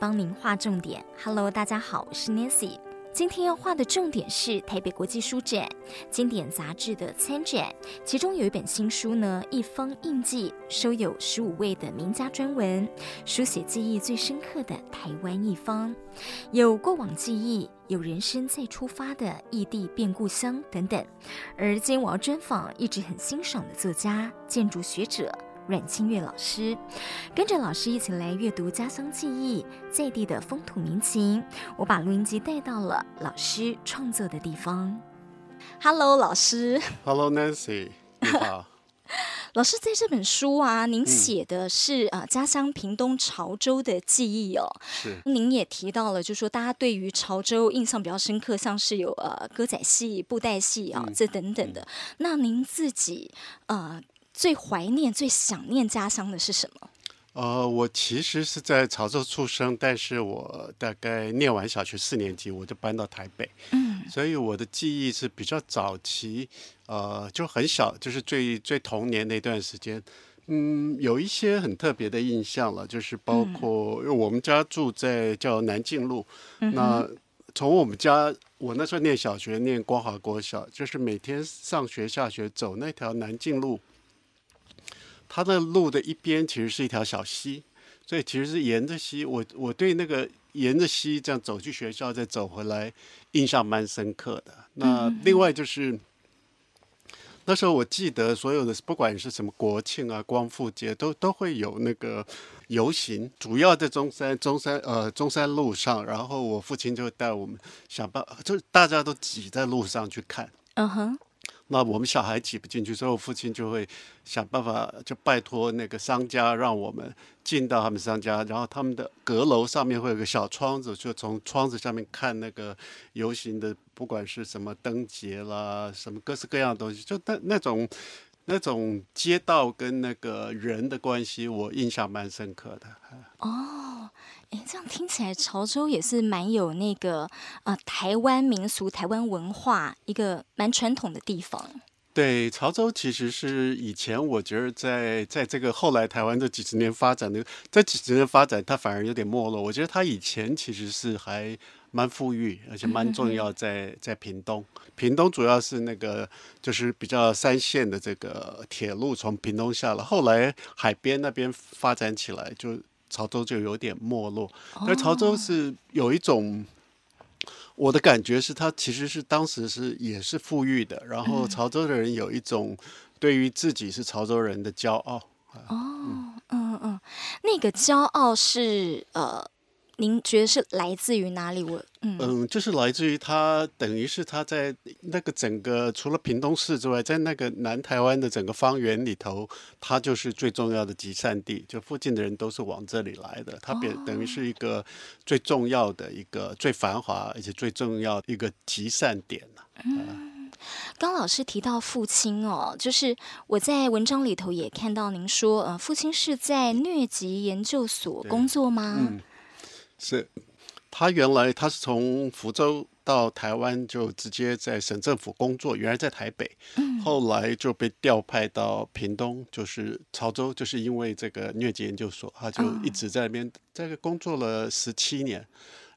帮您画重点。Hello，大家好，我是 Nancy。今天要画的重点是台北国际书展经典杂志的参展，其中有一本新书呢，《一方印记》，收有十五位的名家专文，书写记忆最深刻的台湾一方，有过往记忆，有人生再出发的异地变故乡等等。而今我要专访一直很欣赏的作家、建筑学者。阮清月老师，跟着老师一起来阅读家乡记忆，在地的风土民情。我把录音机带到了老师创作的地方。Hello，老师。Hello，Nancy。你好。老师，在这本书啊，您写的是啊、嗯呃、家乡屏东潮州的记忆哦。是。您也提到了，就是说大家对于潮州印象比较深刻，像是有呃歌仔戏、布袋戏啊、哦嗯、这等等的。嗯、那您自己呃。最怀念、最想念家乡的是什么？呃，我其实是在潮州出生，但是我大概念完小学四年级，我就搬到台北。嗯，所以我的记忆是比较早期，呃，就很小，就是最最童年那段时间。嗯，有一些很特别的印象了，就是包括因为我们家住在叫南靖路，嗯、那从我们家，我那时候念小学，念光华国小，就是每天上学下学走那条南靖路。它的路的一边其实是一条小溪，所以其实是沿着溪。我我对那个沿着溪这样走去学校再走回来，印象蛮深刻的。那另外就是那时候我记得所有的不管是什么国庆啊、光复节，都都会有那个游行，主要在中山中山呃中山路上，然后我父亲就带我们想办法，就大家都挤在路上去看。嗯哼。那我们小孩挤不进去，所以我父亲就会想办法，就拜托那个商家让我们进到他们商家，然后他们的阁楼上面会有个小窗子，就从窗子上面看那个游行的，不管是什么灯节啦，什么各式各样的东西，就那那种那种街道跟那个人的关系，我印象蛮深刻的。哦。哎，这样听起来，潮州也是蛮有那个呃台湾民俗、台湾文化一个蛮传统的地方。对，潮州其实是以前我觉得在在这个后来台湾这几十年发展的这几十年发展，它反而有点没落。我觉得它以前其实是还蛮富裕，而且蛮重要在，在在屏东。屏东主要是那个就是比较三线的这个铁路从屏东下来，后来海边那边发展起来就。潮州就有点没落，但潮州是有一种，我的感觉是它其实是当时是也是富裕的，然后潮州的人有一种对于自己是潮州人的骄傲。哦，嗯嗯嗯，那个骄傲是呃。您觉得是来自于哪里？我嗯嗯，就是来自于他，等于是他在那个整个除了屏东市之外，在那个南台湾的整个方圆里头，他就是最重要的集散地，就附近的人都是往这里来的。他变等于是一个最重要的一个最繁华而且最重要的一个集散点了。嗯，刚老师提到父亲哦，就是我在文章里头也看到您说，呃，父亲是在疟疾研究所工作吗？嗯。是，他原来他是从福州到台湾就直接在省政府工作，原来在台北，后来就被调派到屏东，就是潮州，就是因为这个疟疾研究所，他就一直在那边在工作了十七年，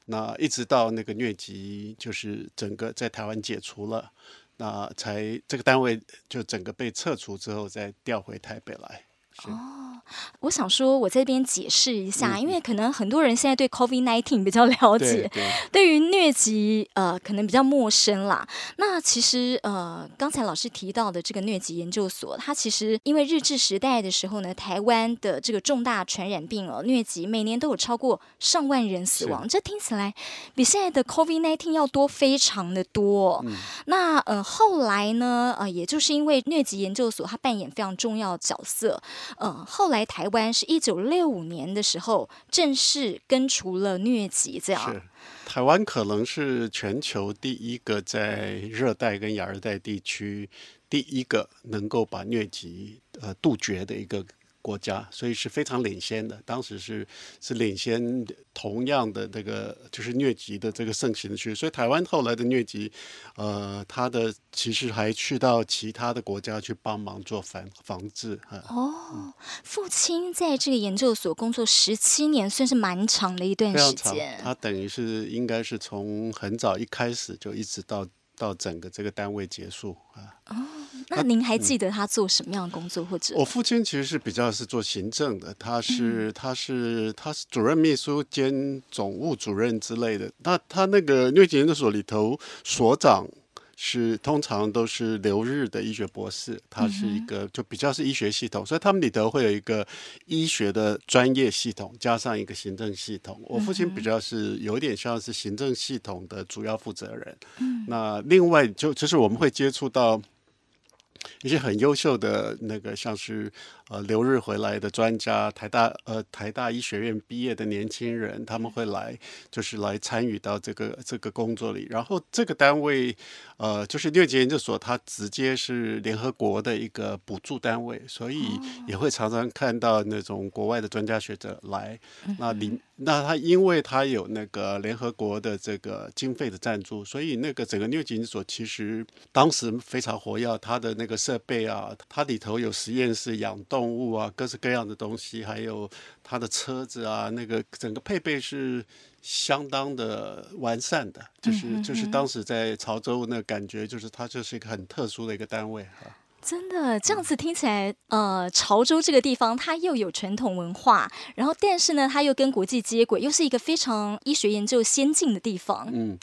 那一直到那个疟疾就是整个在台湾解除了，那才这个单位就整个被撤除之后，再调回台北来。哦，我想说，我在这边解释一下，因为可能很多人现在对 COVID-19 比较了解，对，对于疟疾呃可能比较陌生啦。那其实呃刚才老师提到的这个疟疾研究所，它其实因为日治时代的时候呢，台湾的这个重大传染病哦，疟疾每年都有超过上万人死亡，这听起来比现在的 COVID-19 要多非常的多。嗯、那呃后来呢呃也就是因为疟疾研究所它扮演非常重要的角色。呃，后来台湾是一九六五年的时候正式根除了疟疾，这样。是，台湾可能是全球第一个在热带跟亚热带地区第一个能够把疟疾呃杜绝的一个国家，所以是非常领先的。当时是是领先同样的这个就是疟疾的这个盛行区，所以台湾后来的疟疾，呃，它的其实还去到其他的国家去帮忙做防防治。哦，父亲在这个研究所工作十七年，算是蛮长的一段时间。他等于是应该是从很早一开始就一直到到整个这个单位结束啊。哦。那您还记得他做什么样的工作？或者、嗯、我父亲其实是比较是做行政的，他是、嗯、他是他是主任秘书兼总务主任之类的。那他那个疟疾研究所里头所长是通常都是留日的医学博士，他是一个就比较是医学系统，所以他们里头会有一个医学的专业系统，加上一个行政系统。我父亲比较是有点像是行政系统的主要负责人。嗯、那另外就就是我们会接触到。一些很优秀的那个，像是呃留日回来的专家，台大呃台大医学院毕业的年轻人，他们会来，就是来参与到这个这个工作里。然后这个单位呃就是疟疾研究所，它直接是联合国的一个补助单位，所以也会常常看到那种国外的专家学者来。那里那他因为他有那个联合国的这个经费的赞助，所以那个整个疟疾研究所其实当时非常活跃，它的那个。设备啊，它里头有实验室养动物啊，各式各样的东西，还有它的车子啊，那个整个配备是相当的完善的，就是就是当时在潮州那感觉，就是它就是一个很特殊的一个单位啊。真的这样子听起来，呃，潮州这个地方它又有传统文化，然后但是呢，它又跟国际接轨，又是一个非常医学研究先进的地方。嗯，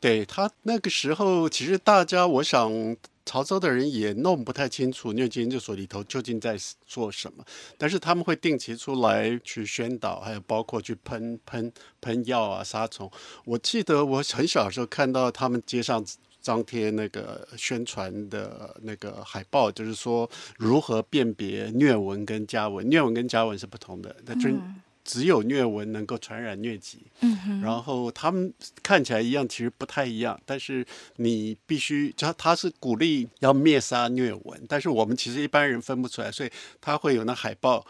对，它那个时候，其实大家我想。潮州的人也弄不太清楚疟疾研究所里头究竟在做什么，但是他们会定期出来去宣导，还有包括去喷喷喷药啊、杀虫。我记得我很小的时候看到他们街上张贴那个宣传的那个海报，就是说如何辨别疟蚊跟家蚊，疟蚊跟家蚊是不同的，那就。嗯只有疟蚊能够传染疟疾，嗯哼，然后他们看起来一样，其实不太一样。但是你必须，他他是鼓励要灭杀疟蚊，但是我们其实一般人分不出来，所以他会有那海报，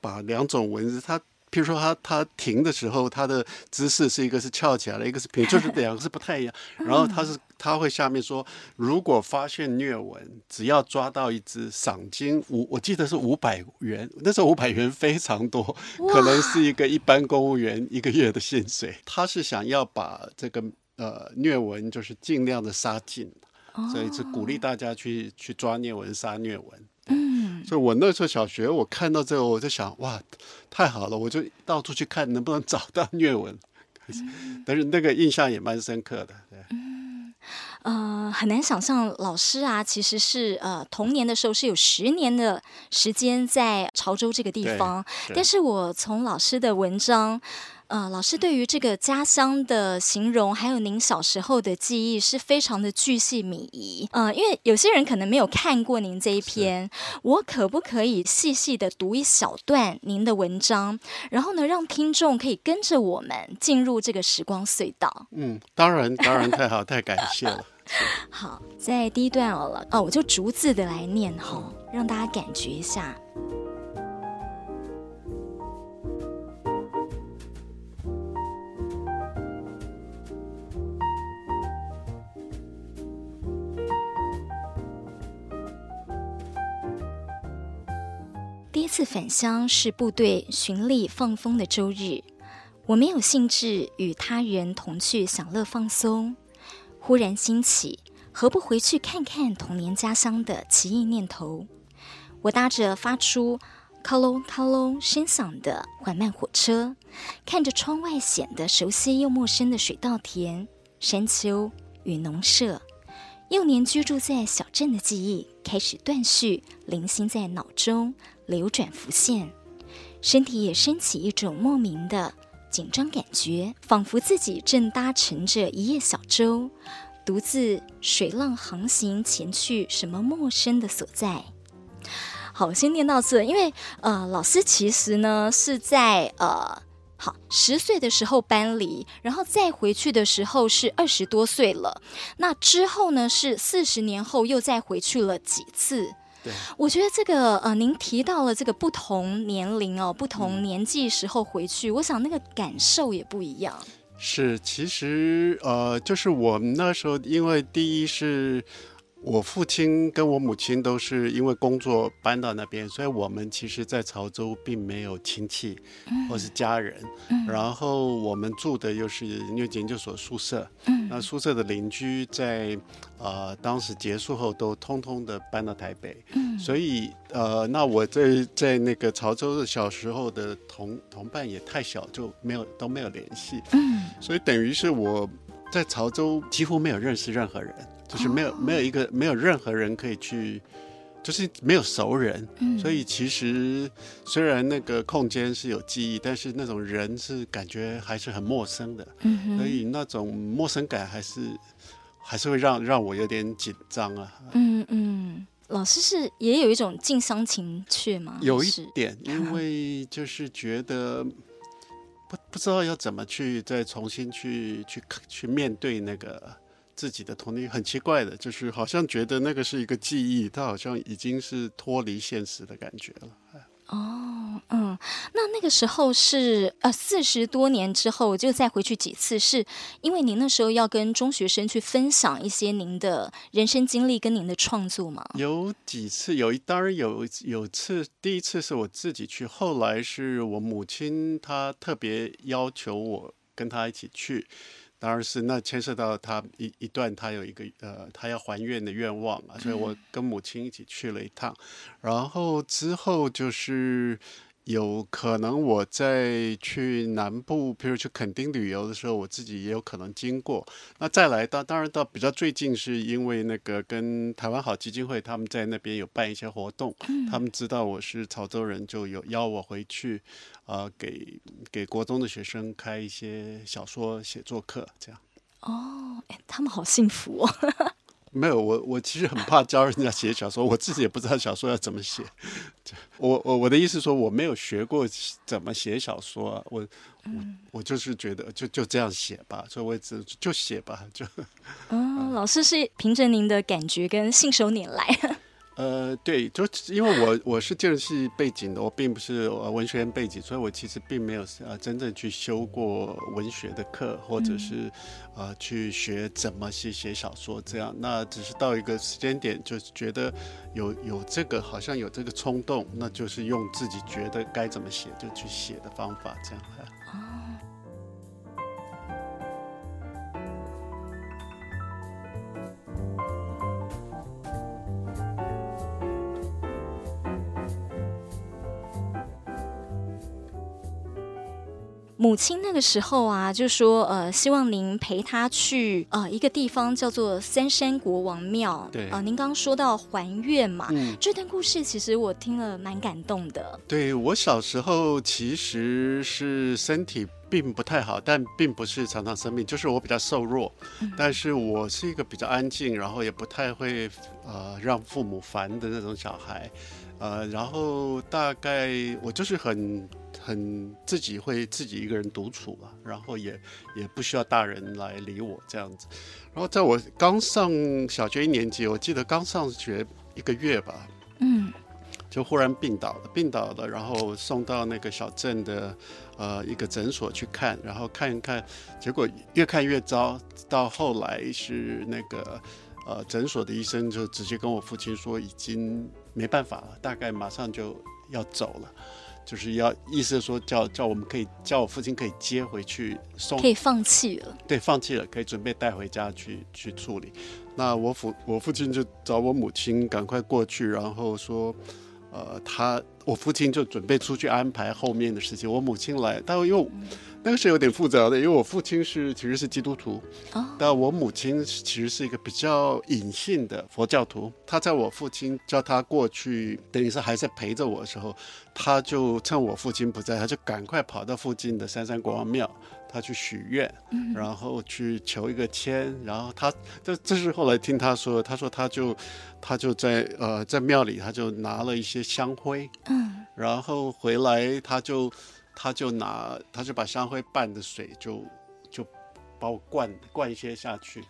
把两种蚊子，他。譬如说他，他他停的时候，他的姿势是一个是翘起来的，一个是平，就是两个是不太一样。然后他是他会下面说，如果发现疟蚊，只要抓到一只，赏金五，我记得是五百元。那时候五百元非常多，可能是一个一般公务员一个月的薪水。他是想要把这个呃疟蚊就是尽量的杀尽，所以是鼓励大家去去抓疟蚊、杀疟蚊。嗯，所以我那时候小学，我看到这个，我就想，哇，太好了，我就到处去看能不能找到虐文。但是那个印象也蛮深刻的。对，嗯，呃，很难想象老师啊，其实是呃童年的时候是有十年的时间在潮州这个地方，但是我从老师的文章。呃，老师对于这个家乡的形容，还有您小时候的记忆，是非常的巨细靡遗。呃，因为有些人可能没有看过您这一篇，我可不可以细细的读一小段您的文章，然后呢，让听众可以跟着我们进入这个时光隧道？嗯，当然，当然太好，太感谢了。好，在第一段好了，哦，我就逐字的来念哈，让大家感觉一下。次返乡是部队巡历放风的周日，我没有兴致与他人同去享乐放松，忽然兴起何不回去看看童年家乡的奇异念头。我搭着发出咔隆咔隆声响的缓慢火车，看着窗外显得熟悉又陌生的水稻田、山丘与农舍，幼年居住在小镇的记忆开始断续，零星在脑中。流转浮现，身体也升起一种莫名的紧张感觉，仿佛自己正搭乘着一叶小舟，独自水浪航行前去什么陌生的所在。好，先念到这，因为呃，老师其实呢是在呃，好十岁的时候搬离，然后再回去的时候是二十多岁了。那之后呢是四十年后又再回去了几次。对，我觉得这个呃，您提到了这个不同年龄哦，不同年纪时候回去，嗯、我想那个感受也不一样。是，其实呃，就是我们那时候，因为第一是。我父亲跟我母亲都是因为工作搬到那边，所以我们其实，在潮州并没有亲戚或是家人。嗯、然后我们住的又是研究所宿舍，嗯、那宿舍的邻居在呃当时结束后都通通的搬到台北。嗯、所以呃，那我在在那个潮州的小时候的同同伴也太小，就没有都没有联系。嗯、所以等于是我在潮州几乎没有认识任何人。就是没有没有一个没有任何人可以去，就是没有熟人，嗯、所以其实虽然那个空间是有记忆，但是那种人是感觉还是很陌生的，嗯、所以那种陌生感还是还是会让让我有点紧张啊。嗯嗯，老师是也有一种近乡情怯吗？有一点，因为就是觉得不不知道要怎么去再重新去去去面对那个。自己的童年很奇怪的，就是好像觉得那个是一个记忆，它好像已经是脱离现实的感觉了。哦，嗯，那那个时候是呃四十多年之后就再回去几次，是因为您那时候要跟中学生去分享一些您的人生经历跟您的创作吗？有几次，有一当然有有次，第一次是我自己去，后来是我母亲她特别要求我跟她一起去。当然是，那牵涉到他一一段，他有一个呃，他要还愿的愿望啊，所以我跟母亲一起去了一趟，然后之后就是。有可能我在去南部，譬如去垦丁旅游的时候，我自己也有可能经过。那再来到，当然到比较最近，是因为那个跟台湾好基金会他们在那边有办一些活动，嗯、他们知道我是潮州人，就有邀我回去，啊、呃，给给国中的学生开一些小说写作课，这样。哦，哎，他们好幸福哦。没有，我我其实很怕教人家写小说，我自己也不知道小说要怎么写。我我我的意思说，我没有学过怎么写小说啊，我我我就是觉得就就这样写吧，所以我也只就写吧，就。嗯，老师是凭着您的感觉跟信手拈来。呃，对，就因为我我是建筑系背景的，我并不是文学院背景，所以我其实并没有呃真正去修过文学的课，或者是呃去学怎么去写小说这样。那只是到一个时间点，就觉得有有这个好像有这个冲动，那就是用自己觉得该怎么写就去写的方法这样。母亲那个时候啊，就说呃，希望您陪她去呃一个地方叫做三山国王庙。对啊、呃，您刚刚说到还愿嘛，嗯、这段故事其实我听了蛮感动的。对，我小时候其实是身体并不太好，但并不是常常生病，就是我比较瘦弱。嗯、但是我是一个比较安静，然后也不太会呃让父母烦的那种小孩。呃，然后大概我就是很。很自己会自己一个人独处吧，然后也也不需要大人来理我这样子。然后在我刚上小学一年级，我记得刚上学一个月吧，嗯，就忽然病倒了，病倒了，然后送到那个小镇的呃一个诊所去看，然后看一看，结果越看越糟，到后来是那个呃诊所的医生就直接跟我父亲说已经没办法了，大概马上就要走了。就是要意思说叫叫我们可以叫我父亲可以接回去送，可以放弃了，对，放弃了，可以准备带回家去去处理。那我父我父亲就找我母亲赶快过去，然后说，呃，他我父亲就准备出去安排后面的事情。我母亲来，但又。嗯那个是有点复杂的，因为我父亲是其实是基督徒，但我母亲其实是一个比较隐性的佛教徒。他在我父亲叫他过去，等于是还在陪着我的时候，他就趁我父亲不在，他就赶快跑到附近的三山国王庙，他去许愿，然后去求一个签。然后他这这是后来听他说，他说他就他就在呃在庙里，他就拿了一些香灰，嗯然后回来他就。他就拿，他就把香灰拌的水就就把我灌灌一些下去，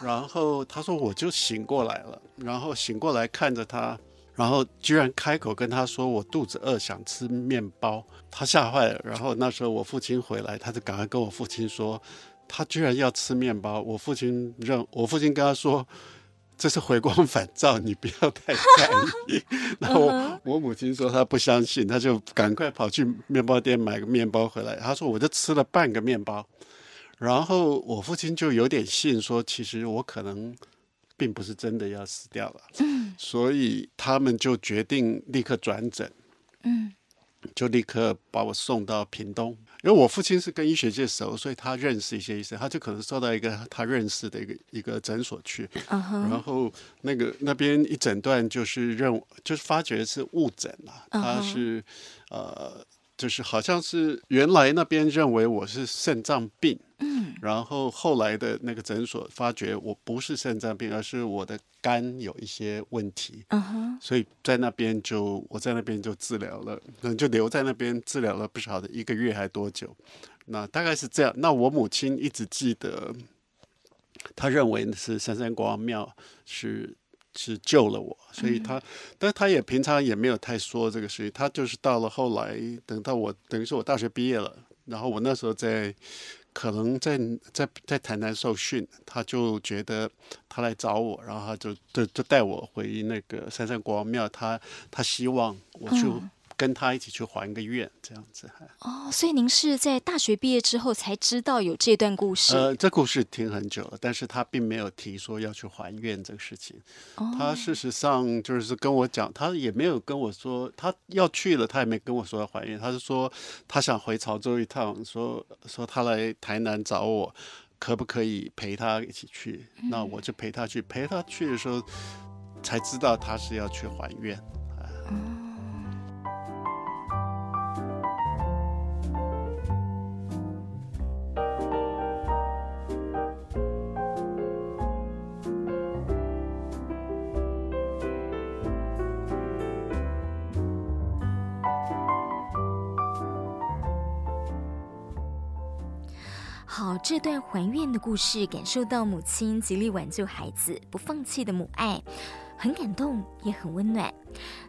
然后他说我就醒过来了，然后醒过来看着他，然后居然开口跟他说我肚子饿，想吃面包，他吓坏了。然后那时候我父亲回来，他就赶快跟我父亲说，他居然要吃面包。我父亲认，我父亲跟他说。这是回光返照，你不要太在意。然后我，我母亲说她不相信，她就赶快跑去面包店买个面包回来。她说我就吃了半个面包，然后我父亲就有点信，说其实我可能并不是真的要死掉了。所以他们就决定立刻转诊。就立刻把我送到屏东。因为我父亲是跟医学界熟，所以他认识一些医生，他就可能送到一个他认识的一个一个诊所去，uh huh. 然后那个那边一诊断就是认就是发觉是误诊了，他是、uh huh. 呃。就是好像是原来那边认为我是肾脏病，嗯，然后后来的那个诊所发觉我不是肾脏病，而是我的肝有一些问题，嗯哼，所以在那边就我在那边就治疗了，可能就留在那边治疗了不晓得一个月还多久，那大概是这样。那我母亲一直记得，她认为是三山国王庙是。是救了我，所以他，但他也平常也没有太说这个事情。他就是到了后来，等到我等于说我大学毕业了，然后我那时候在，可能在在在台南受训，他就觉得他来找我，然后他就就就带我回那个三山国王庙，他他希望我去。嗯跟他一起去还个愿，这样子。哦，所以您是在大学毕业之后才知道有这段故事？呃，这故事听很久了，但是他并没有提说要去还愿这个事情。哦，他事实上就是跟我讲，他也没有跟我说他要去了，他也没跟我说要还愿，他是说他想回潮州一趟，说说他来台南找我，可不可以陪他一起去？嗯，那我就陪他去，陪他去的时候才知道他是要去还愿。嗯好，这段还愿的故事，感受到母亲极力挽救孩子、不放弃的母爱，很感动，也很温暖。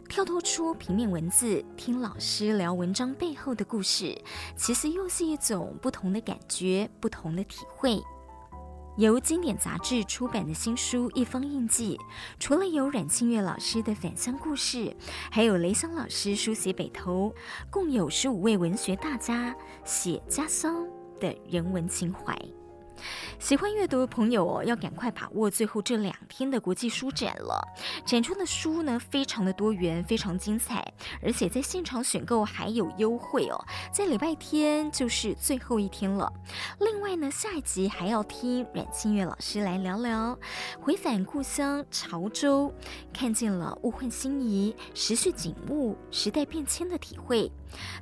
跳脱出平面文字，听老师聊文章背后的故事，其实又是一种不同的感觉、不同的体会。由经典杂志出版的新书《一方印记》，除了有阮庆月老师的返乡故事，还有雷香老师书写北投，共有十五位文学大家写家乡的人文情怀。喜欢阅读的朋友哦，要赶快把握最后这两天的国际书展了。展出的书呢，非常的多元，非常精彩，而且在现场选购还有优惠哦。在礼拜天就是最后一天了。另外呢，下一集还要听阮庆月老师来聊聊回返故乡潮州，看见了物换星移、时序景物、时代变迁的体会。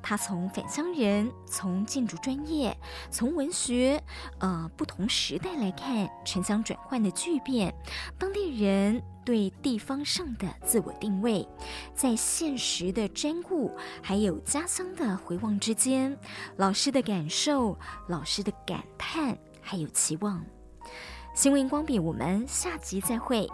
他从返乡人，从建筑专业，从文学，呃，不同时代来看城乡转换的巨变，当地人对地方上的自我定位，在现实的瞻顾，还有家乡的回望之间，老师的感受，老师的感叹，还有期望。新闻光笔，我们下集再会。